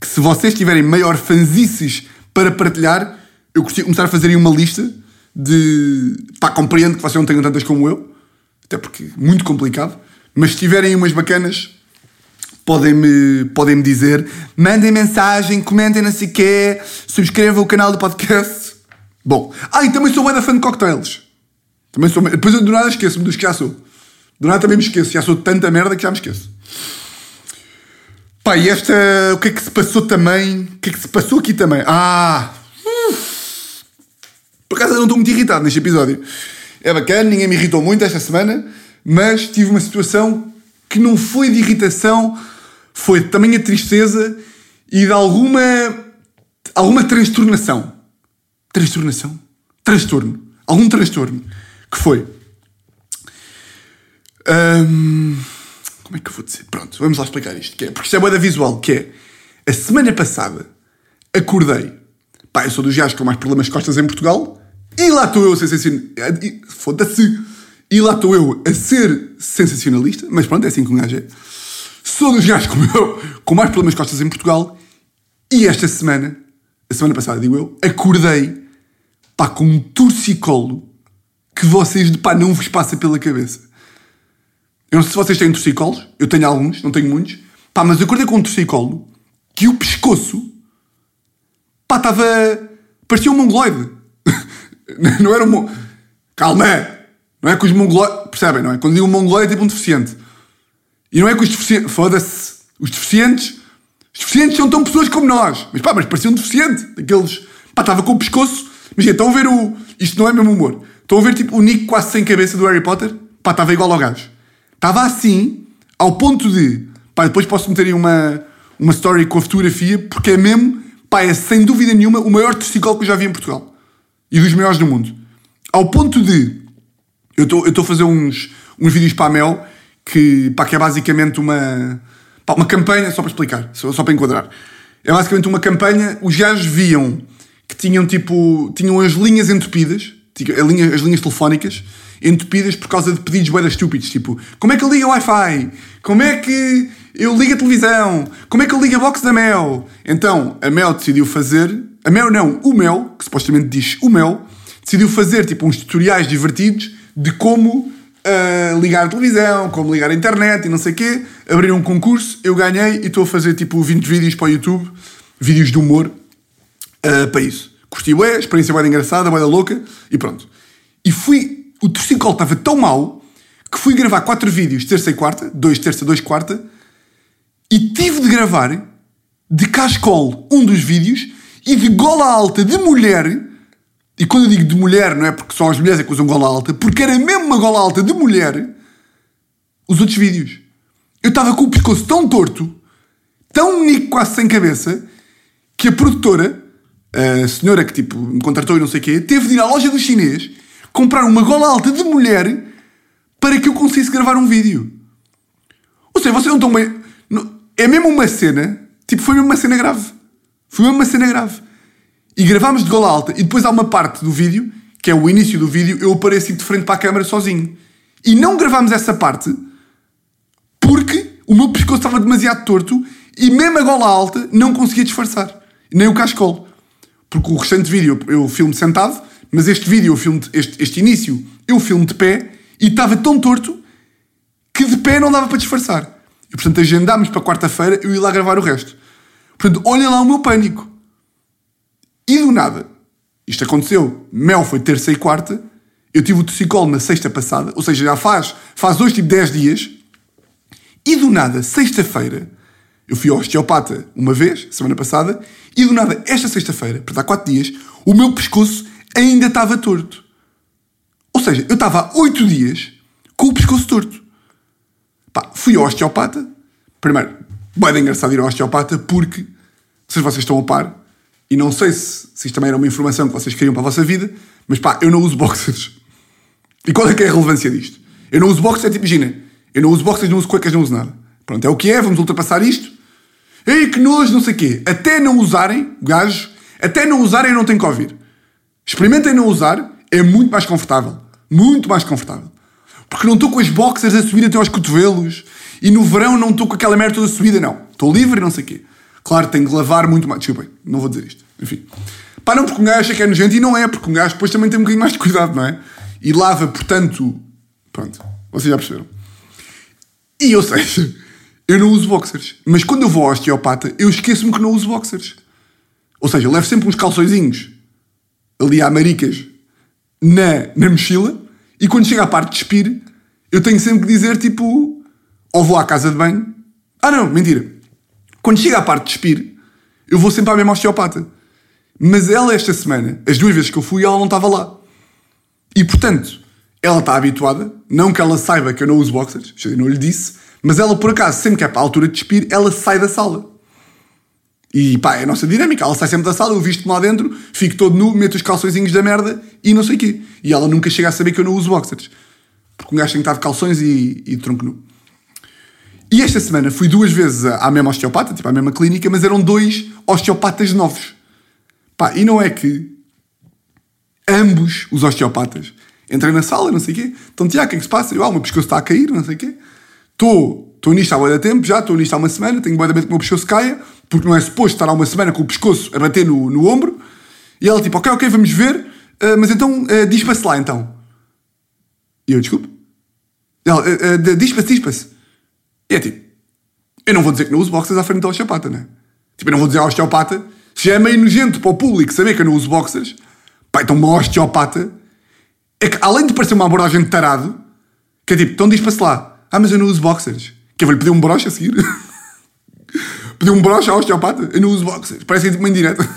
que se vocês tiverem maior fanzices para partilhar, eu gostaria de começar a fazer aí uma lista de. Pá, compreendo que vocês não tenham tantas como eu, até porque é muito complicado, mas se tiverem umas bacanas, podem-me podem -me dizer, mandem mensagem, comentem não sei o quê, subscrevam o canal do podcast. Bom, ah, e também sou bem da fã de cocktails. Também sou. Depois eu do nada esqueço-me dos que já sou. Do nada também me esqueço. Já sou tanta merda que já me esqueço. Pá, e esta. O que é que se passou também? O que é que se passou aqui também? Ah! Por acaso eu não estou muito irritado neste episódio. É bacana, ninguém me irritou muito esta semana. mas tive uma situação que não foi de irritação, foi também a tristeza e de alguma, alguma transtornação. Transtornação? Transtorno. Algum transtorno. Que foi. Como é que eu vou dizer? Pronto, vamos lá explicar isto. Que é, porque isto é boa visual, que é. A semana passada acordei. Pá, eu sou dos gajos com mais problemas de costas em Portugal. E lá estou eu a ser sensacionalista. Foda-se. E lá estou eu a ser sensacionalista. Mas pronto, é assim que um gajo é. Sou dos gajos como eu, com mais problemas de costas em Portugal. E esta semana, a semana passada, digo eu, acordei pá, com um torcicolo que vocês pá, não vos passa pela cabeça. Eu não sei se vocês têm torcicolos, eu tenho alguns, não tenho muitos, pá, mas eu acordei com um torcicolo que o pescoço pá, estava. parecia um mongoloide. *laughs* não era um. Calma! Não é que os mongoloides. Percebem, não é? Quando digo um mongoloide é tipo um deficiente. E não é que os deficientes. Foda-se! Os deficientes. Os deficientes são tão pessoas como nós. Mas pá, mas parecia um deficiente. Daqueles. Pá, estava com o pescoço. Mas estão a ver o. Isto não é mesmo humor. Estão a ver tipo o Nick quase sem cabeça do Harry Potter? Pá, estava igual ao gajo. Estava assim, ao ponto de. Pá, depois posso meter aí uma, uma story com a fotografia, porque é mesmo. Pá, é sem dúvida nenhuma o maior torcicolo que eu já vi em Portugal. E dos maiores do mundo. Ao ponto de. Eu estou a fazer uns, uns vídeos para a Mel, que, pá, que é basicamente uma. Pá, uma campanha, só para explicar, só, só para enquadrar. É basicamente uma campanha, os gajos viam que tinham tipo. tinham as linhas entupidas, as linhas telefónicas, entupidas por causa de pedidos bué estúpidos, tipo, como é que eu ligo o Wi-Fi? Como é que eu ligo a televisão? Como é que eu ligo a box da Mel? Então, a Mel decidiu fazer, a Mel não, o Mel, que supostamente diz o Mel, decidiu fazer tipo uns tutoriais divertidos de como uh, ligar a televisão, como ligar a internet e não sei o quê. Abriram um concurso, eu ganhei e estou a fazer tipo 20 vídeos para o YouTube, vídeos de humor, uh, para isso. Curti bué, experiência bué engraçada, bué louca e pronto. E fui o torcicolo estava tão mau que fui gravar quatro vídeos, terça e quarta, dois terça, dois quarta, e tive de gravar de cascol um dos vídeos e de gola alta de mulher. E quando eu digo de mulher, não é porque só as mulheres é que usam gola alta, porque era mesmo uma gola alta de mulher, os outros vídeos. Eu estava com o pescoço tão torto, tão nico quase sem cabeça, que a produtora, a senhora que tipo me contratou e não sei o quê, teve de ir à loja do chinês comprar uma gola alta de mulher para que eu conseguisse gravar um vídeo. Ou seja, vocês não estão bem. É mesmo uma cena, tipo, foi mesmo uma cena grave. Foi mesmo uma cena grave. E gravámos de gola alta, e depois há uma parte do vídeo, que é o início do vídeo, eu apareci de frente para a câmera sozinho. E não gravámos essa parte porque o meu pescoço estava demasiado torto e mesmo a gola alta não conseguia disfarçar. Nem o cascol. Porque o restante vídeo eu filmo sentado mas este vídeo, eu filmo este, este início, eu filmo de pé e estava tão torto que de pé não dava para disfarçar. E portanto agendámos para quarta-feira eu ir lá gravar o resto. Portanto, olhem lá o meu pânico. E do nada, isto aconteceu, Mel foi terça e quarta, eu tive o toxicolo na sexta passada, ou seja, já faz, faz hoje tipo 10 dias, e do nada, sexta-feira, eu fui ao osteopata uma vez, semana passada, e do nada, esta sexta-feira, portanto há 4 dias, o meu pescoço ainda estava torto. Ou seja, eu estava há oito dias com o pescoço torto. Pá, fui ao osteopata. Primeiro, bem engraçado ir ao osteopata porque, se vocês estão a par, e não sei se, se isto também era uma informação que vocês queriam para a vossa vida, mas pá, eu não uso boxers. E qual é que é a relevância disto? Eu não uso boxers, é tipo, imagina, eu não uso boxers, não uso cuecas, não uso nada. Pronto, é o que é, vamos ultrapassar isto. Ei, que nojo, não sei o quê. Até não usarem, gajos, até não usarem não que ouvir. Experimentem não usar, é muito mais confortável. Muito mais confortável. Porque não estou com as boxers a subir até aos cotovelos e no verão não estou com aquela merda toda subida, não. Estou livre e não sei o quê. Claro, tenho que lavar muito mais. Desculpem, não vou dizer isto. Enfim. Pá, não porque um gajo acha que é nojento e não é, porque um gajo depois também tem um bocadinho mais de cuidado, não é? E lava, portanto. Pronto, vocês já perceberam. E ou seja, *laughs* eu não uso boxers. Mas quando eu vou ao osteopata, eu esqueço-me que não uso boxers. Ou seja, eu levo sempre uns calçõezinhos ali há maricas na, na mochila e quando chega à parte de expir, eu tenho sempre que dizer tipo, ou vou à casa de banho. Ah não, mentira. Quando chega à parte de expir, eu vou sempre à mesma osteopata. Mas ela esta semana, as duas vezes que eu fui, ela não estava lá. E portanto, ela está habituada, não que ela saiba que eu não uso boxers, eu não lhe disse, mas ela por acaso, sempre que é para a altura de despir, ela sai da sala. E pá, é a nossa dinâmica. Ela sai sempre da sala, eu visto-me lá dentro, fico todo nu, meto os calçõezinhos da merda e não sei o quê. E ela nunca chega a saber que eu não uso boxers. Porque um gajo tem que estar de calções e, e de tronco nu. E esta semana fui duas vezes à mesma osteopata, tipo à mesma clínica, mas eram dois osteopatas novos. Pá, e não é que ambos os osteopatas entrei na sala, não sei o quê, então, Tiago, o que é que se passa? Eu, ah, o meu pescoço está a cair, não sei o quê. Estou, nisto há muito tempo, já estou nisto há uma semana, tenho boa medo que o meu pescoço caia, porque não é suposto estar há uma semana com o pescoço a bater no, no ombro. E ela tipo, ok, ok, vamos ver, uh, mas então uh, dispa-se lá então. E eu, desculpe? Ela, uh, uh, dispa-se, dispa-se. E é tipo, eu não vou dizer que não uso boxers à frente da osteopata, né? Tipo, eu não vou dizer à osteopata, se é meio nojento para o público saber que eu não uso boxers, pá, então uma osteopata é que além de parecer uma abordagem de tarado, que é tipo, então diz-se lá, ah, mas eu não uso boxers. Que eu vou-lhe pedir um broche a seguir. *laughs* pedir um broche à osteopata, eu não uso boxers. Parece tipo uma indireta.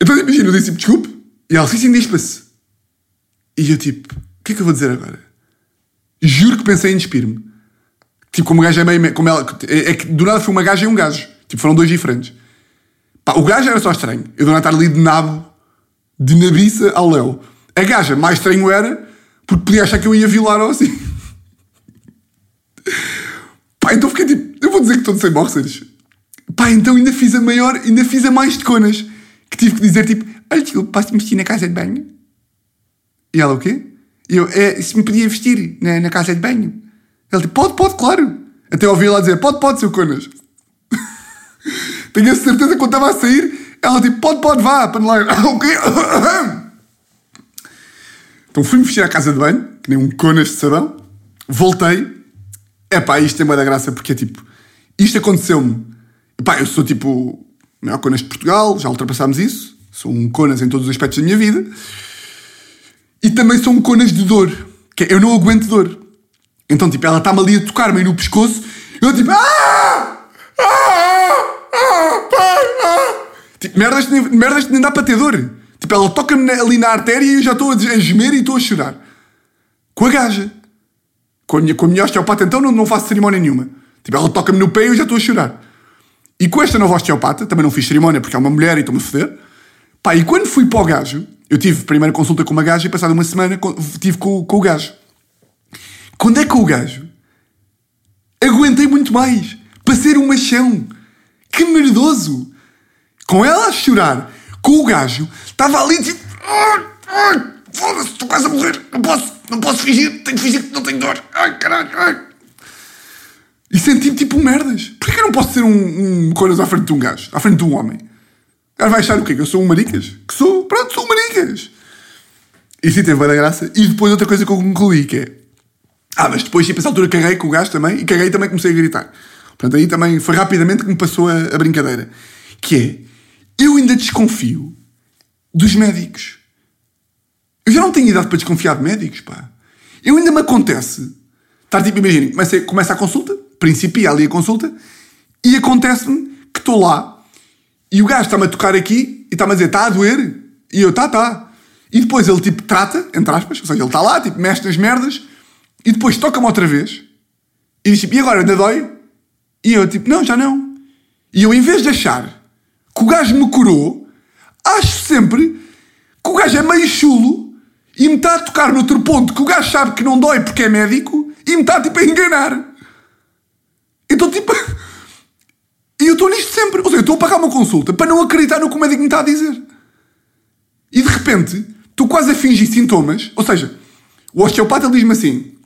então imagina, eu disse tipo, desculpe, e ela, sim, sim, diz-se. E eu tipo, o que é que eu vou dizer agora? Juro que pensei em despir-me. Tipo, como o gajo é meio. Como ela, é, é que do nada foi uma gaja e um gajo. Tipo, foram dois diferentes. Pá, o gajo era só estranho. Eu do nada estar ali de nabo, de nabiça ao Léo. A gaja, mais estranho era, porque podia achar que eu ia violar ou assim. Pá, então fiquei tipo, eu vou dizer que estou sem boxers. Pá, então ainda fiz a maior, ainda fiz a mais de conas. Que tive que dizer tipo, olha, desculpa, posso-te vestir na casa de banho? E ela, o quê? E eu, é, se me podia vestir na, na casa de banho. Ele tipo, pode, pode, claro. Até ouvi lá dizer, pode, pode, seu conas. *laughs* Tenho a certeza que quando estava a sair, ela tipo, pode, pode, vá, para lá. *laughs* o quê? então fui-me vestir à casa de banho, que nem um conas de sabão. Voltei. É pá, isto é uma da graça, porque é tipo, isto aconteceu-me. Pá, eu sou tipo maior conas de Portugal, já ultrapassámos isso. Sou um conas em todos os aspectos da minha vida. E também sou um conas de dor. Que é, eu não aguento dor. Então, tipo, ela está-me ali a tocar-me no pescoço. Eu, tipo, ah! Ah! Ah! Pai! Ah! Tipo, merdas que nem, merdas que nem dá para ter dor. Tipo, ela toca-me ali na artéria e eu já estou a gemer e estou a chorar. Com a gaja. Com a minha, com a minha osteopata, então, não, não faço cerimónia nenhuma. Tipo, ela toca-me no pé e eu já estou a chorar. E com esta nova osteopata, também não fiz cerimónia porque é uma mulher e estou-me a foder. Pá, e quando fui para o gajo, eu tive primeira consulta com uma gaja e passada uma semana tive com, com o gajo. Quando é que o gajo aguentei muito mais para ser um machão? Que merdoso! Com ela a chorar, com o gajo, estava ali tipo. Foda-se, estou quase a morrer, não posso, não posso fingir, tenho que fingir que não tenho dor. Ai caralho, ai. E senti-me tipo merdas. Porquê que eu não posso ser um, um coisas à frente de um gajo, à frente de um homem? O gajo vai achar o quê? Que eu sou um maricas? Que sou? Pronto, sou um maricas. E sim, teve bem da graça. E depois outra coisa que eu concluí que é. Ah, mas depois, tipo, essa altura caguei com o gajo também e caguei também comecei a gritar. Portanto, aí também foi rapidamente que me passou a, a brincadeira. Que é, eu ainda desconfio dos médicos. Eu já não tenho idade para desconfiar de médicos, pá. Eu ainda me acontece. Estar tipo, imaginem, começa, começa a consulta, principia ali a consulta, e acontece-me que estou lá e o gajo está-me a tocar aqui e está-me a dizer, está a doer? E eu, tá, tá. E depois ele tipo trata, entre aspas, ou seja, ele está lá, tipo, mexe nas merdas, e depois toca-me outra vez e diz tipo, e agora ainda dói? E eu tipo, não, já não. E eu, em vez de achar que o gajo me curou, acho sempre que o gajo é meio chulo e me está a tocar noutro ponto que o gajo sabe que não dói porque é médico e me está tipo a enganar. Então tipo. *laughs* E eu estou nisto sempre. Ou seja, eu estou a pagar uma consulta para não acreditar no que o médico me está a dizer. E de repente, estou quase a fingir sintomas. Ou seja, o osteopata diz-me assim: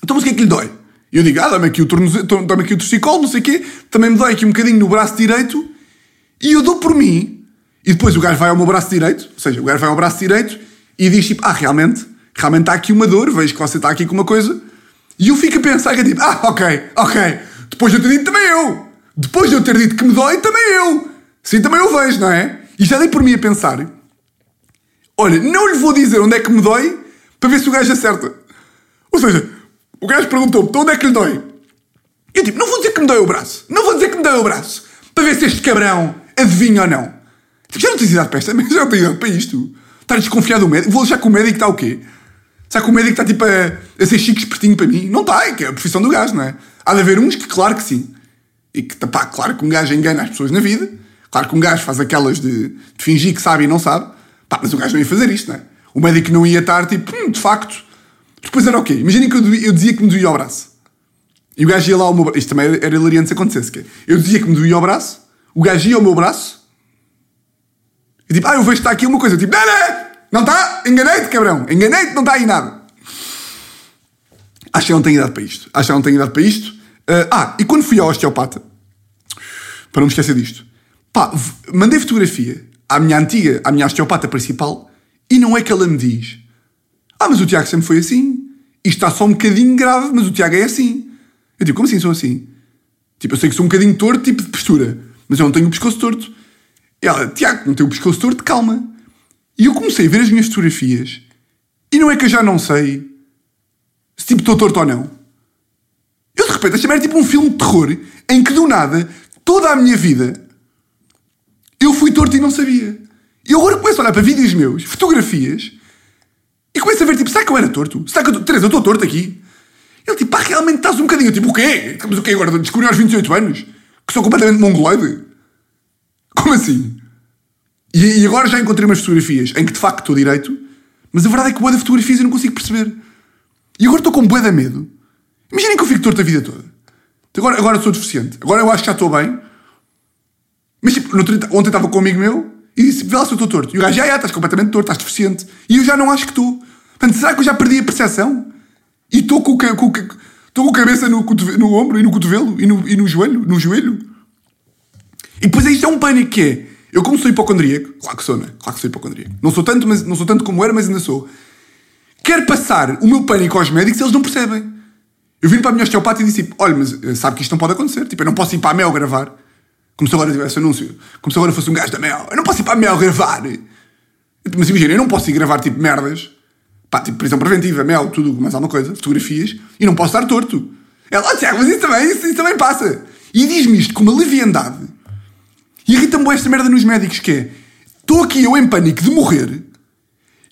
então, mas o que é que lhe dói? Eu digo: ah, dá-me aqui o tornozelo, dá-me aqui o torcicolo, não sei o quê. Também me dói aqui um bocadinho no braço direito. E eu dou por mim. E depois o gajo vai ao meu braço direito. Ou seja, o gajo vai ao braço direito e diz tipo: ah, realmente, realmente está aqui uma dor. Vejo que você está aqui com uma coisa. E eu fico a pensar que é tipo: ah, ok, ok. Depois de eu ter dito também eu. Depois de eu ter dito que me dói, também eu. Sim, também eu vejo, não é? E já dei por mim a pensar: olha, não lhe vou dizer onde é que me dói para ver se o gajo acerta. Ou seja, o gajo perguntou-me onde é que lhe dói. Eu tipo, não vou dizer que me dói o braço. Não vou dizer que me dói o braço. Para ver se este cabrão adivinha ou não. Tipo, já não tens idade para esta, *laughs* mas já não tens idade para isto. Estar desconfiado do médico. Vou achar que o médico está o quê? Será que o médico está tipo a, a ser chique espertinho para mim? Não está, é que é a profissão do gajo, não é? Há de haver uns que, claro que sim. E que, pá, claro que um gajo engana as pessoas na vida. Claro que um gajo faz aquelas de, de fingir que sabe e não sabe. Pá, mas o gajo não ia fazer isto, não é? O médico não ia estar tipo, hum, de facto. Depois era o quê? Imaginem que eu, eu, dizia que me doía o braço. E o gajo ia lá ao meu braço. Isto também era hilariante se acontecesse. Que é, eu dizia que me doía o braço, o gajo ia ao meu braço e tipo, ah, eu vejo que está aqui uma coisa. Tipo, não, não, não está? Enganei-te, cabrão. Enganei-te, não está aí nada. Acho que eu não tenho idade para isto. Acho que eu não tenho idade para isto. Uh, ah, e quando fui ao osteopata, para não me esquecer disto, pá, mandei fotografia à minha antiga, à minha osteopata principal, e não é que ela me diz: Ah, mas o Tiago sempre foi assim. Isto está só um bocadinho grave, mas o Tiago é assim. Eu digo: Como assim sou assim? Tipo, eu sei que sou um bocadinho torto, tipo de postura, mas eu não tenho o pescoço torto. E ela: Tiago, tenho o pescoço torto, calma. E eu comecei a ver as minhas fotografias, e não é que eu já não sei se tipo estou torto ou não. Eu de repente achei era tipo um filme de terror em que do nada, toda a minha vida, eu fui torto e não sabia. E agora começo a olhar para vídeos meus, fotografias, e começo a ver tipo, será que eu era torto? Será que eu, Teresa, eu estou torto aqui? Ele tipo, pá, realmente estás um bocadinho. Eu, tipo, o quê? Mas o quê agora? Descobri aos 28 anos? Que sou completamente mongoloide? Como assim? E, e, agora já encontrei umas fotografias em que de facto estou direito, mas a verdade é que boa de fotografias eu não consigo perceber. E agora estou com bué de medo. Imaginem que eu fico torto a vida toda. Agora, agora sou deficiente. Agora eu acho que já estou bem. Mas tipo, ontem estava com um amigo meu e disse: Vê lá se eu estou torto. E o gajo, já, já, estás completamente torto, estás deficiente. E eu já não acho que estou. Portanto, será que eu já perdi a percepção? E estou com, com, com, com a cabeça no, no ombro e no cotovelo e no, e no joelho? No joelho? E depois isto é um pânico que é. Eu como sou hipocondríaco, claro que sou, né? Claro que sou hipocondríaco. Não sou tanto, mas, não sou tanto como era, mas ainda sou quero passar o meu pânico aos médicos e eles não percebem. Eu vim para a minha osteopata e disse: tipo, Olha, mas eh, sabe que isto não pode acontecer. Tipo, eu não posso ir para a Mel gravar. Como se agora tivesse anúncio. Como se agora fosse um gajo da Mel. Eu não posso ir para a Mel gravar. Mas imagina, eu não posso ir gravar tipo merdas. Pá, tipo prisão preventiva, Mel, tudo, mais alguma coisa, fotografias. E não posso estar torto. Ela, oh, Tiago, mas isso também, isso, isso também passa. E diz-me isto com uma leviandade. E irrita-me esta merda nos médicos que é. Estou aqui eu em pânico de morrer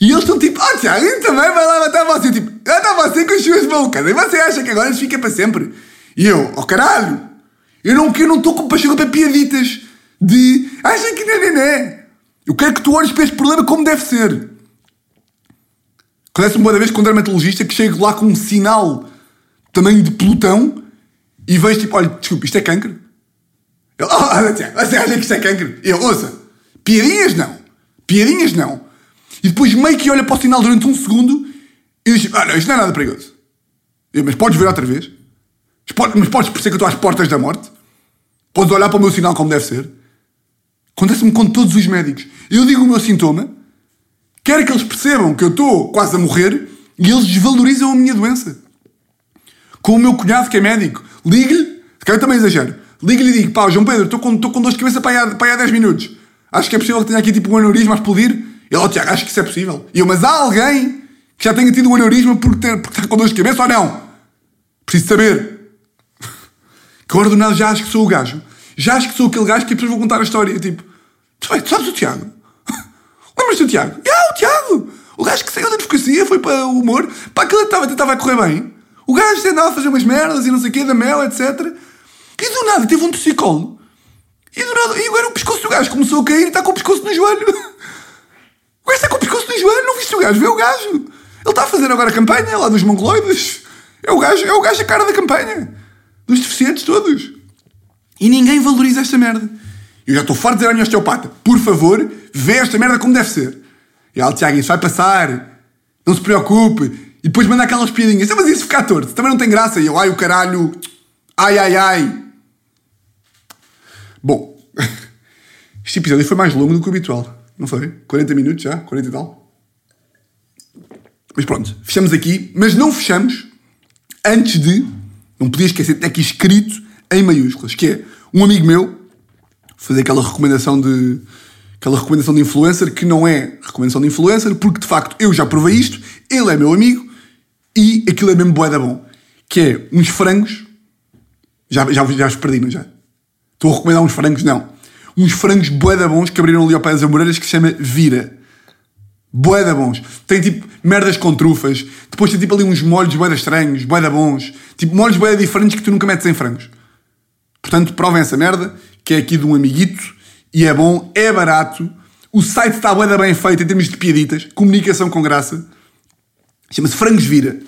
e eles estão tipo, ah, Tiago, também vai lá matar você. Tipo, anda você com as suas bocas. E você acha que agora isso fica para sempre? E eu, oh caralho, eu não estou não com paixão para piaditas de acha que não, não, não. Eu quero que tu olhes para este problema como deve ser. Acontece-me uma vez com um dermatologista que chego lá com um sinal tamanho de pelotão e vejo tipo, olha, desculpa, isto é cancro? Ele, oh, você acha que isto é cancro? Eu, ouça, piadinhas não. Piadinhas não. E depois meio que olha para o sinal durante um segundo e diz: Ah, não, isto não é nada perigoso. Eu, mas podes ver outra vez? Mas podes perceber que eu estou às portas da morte? Podes olhar para o meu sinal como deve ser? Acontece-me com todos os médicos. Eu digo o meu sintoma, quero que eles percebam que eu estou quase a morrer e eles desvalorizam a minha doença. Com o meu cunhado que é médico, ligue-lhe, que eu também exagero, ligue-lhe e digo: pá, João Pedro, estou com, estou com dor de cabeça para aí há 10 minutos. Acho que é possível que tenha aqui tipo um aneurisma a explodir. Ele, oh, Tiago, acho que isso é possível. E eu, mas há alguém que já tenha tido um aneurisma por, ter, por estar com dor de cabeça ou não? Preciso saber. *laughs* Que agora do já acho que sou o gajo. Já acho que sou aquele gajo que depois vou contar a história. Tipo, tu sabes o Tiago? *laughs* Lembras-te do Tiago? Ah, o Tiago! O gajo que saiu da advocacia, foi para o humor. Para aquele estava, estava a correr bem. O gajo andava a fazer umas merdas e não sei o quê, da mel, etc. E do nada teve um torcicolo. E do nada, e agora o pescoço do gajo começou a cair e está com o pescoço no joelho. *laughs* O gajo está com o pescoço no joelho, não viste o gajo? Vê o gajo. Ele está a fazer agora a campanha lá dos mongoloides. É o gajo, é o gajo a cara da campanha. Dos deficientes todos. E ninguém valoriza esta merda. Eu já estou farto de dizer à minha osteopata, por favor, vê esta merda como deve ser. E ela, Tiago, isso vai passar. Não se preocupe. E depois manda aquelas piadinhas. Mas isso ficar torto. Também não tem graça. E eu, ai o caralho. Ai, ai, ai. Bom, *laughs* este episódio foi mais longo do que o habitual. Não foi? 40 minutos já? 40 e tal? Mas pronto, fechamos aqui. Mas não fechamos antes de. Não podia esquecer, tem aqui escrito em maiúsculas, que é um amigo meu fazer aquela recomendação de. aquela recomendação de influencer que não é recomendação de influencer, porque de facto eu já provei isto, ele é meu amigo e aquilo é mesmo boeda bom. Que é uns frangos. Já, já, já os perdi, não já? Estou a recomendar uns frangos? Não uns frangos boeda bons que abriram ali ao pé das Amoreiras que se chama Vira. Boeda bons. Tem tipo merdas com trufas. Depois tem tipo ali uns molhos boeda estranhos, boeda bons. Tipo molhos boeda diferentes que tu nunca metes em frangos. Portanto, provem essa merda, que é aqui de um amiguito. E é bom, é barato. O site está boeda bem feito em termos de piaditas. Comunicação com graça. Chama-se Frangos Vira.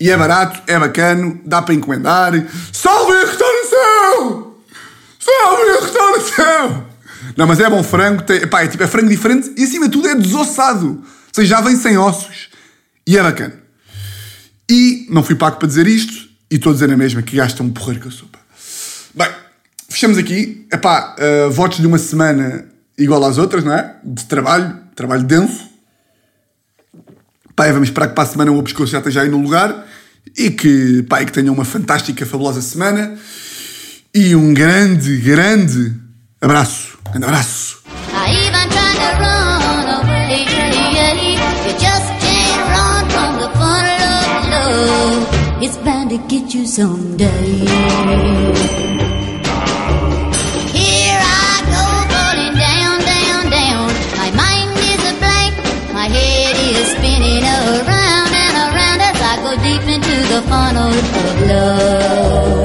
E é barato, é bacano, dá para encomendar. Salve a Não, mas é bom frango, tem, pá, é, tipo, é frango diferente e acima de tudo é desossado. Ou seja, já vem sem ossos. E é bacana. E não fui pago para dizer isto e estou a dizer a mesma que gasta um porreiro com a sopa. Bem, fechamos aqui. Epá, uh, votos de uma semana igual às outras, não é? De trabalho, trabalho denso. Pá, vamos esperar que para a semana o pescoço já esteja aí no lugar e que, pá, e que tenham uma fantástica, fabulosa semana. E um grande, grande abraço. Grande abraço. Love. It's bound to get you someday. Here I go falling down, down, down. My mind is a blank. My head is spinning around and around as I go deep into the funnel of